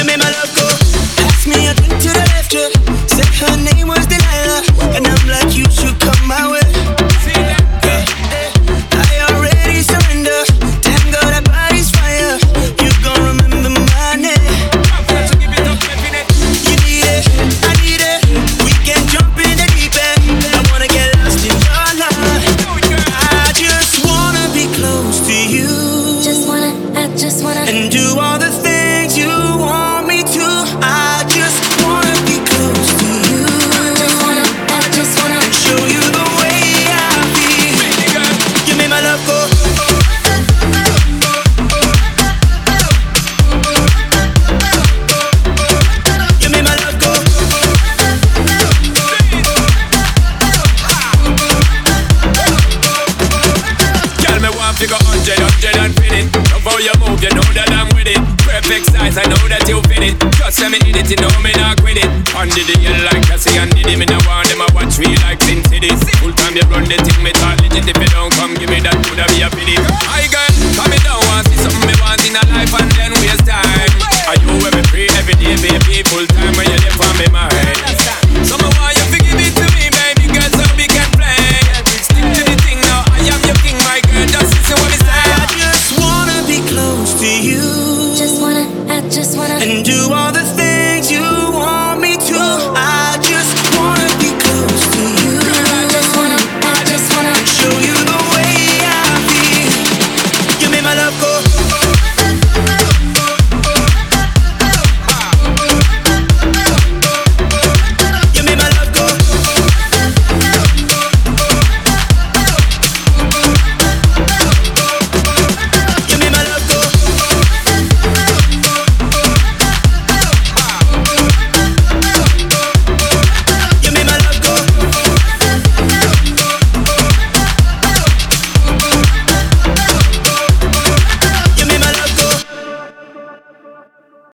You want to go hundred, hundred and fit it. Love how you move, you know that I'm with it. Perfect size, I know that you fit it. Just let me hit it, you know me not quit it. Under the hill like Cassie and Diddy, me no want them. I watch me like Sin City. Full time you run the thing, me talk legit. If you don't come, give me that, coulda be a pity. I girl, come me down, want see something me want in a life and then waste time. Are you every free every day, baby? Full time when you live on me mind. Just wanna and do all the things you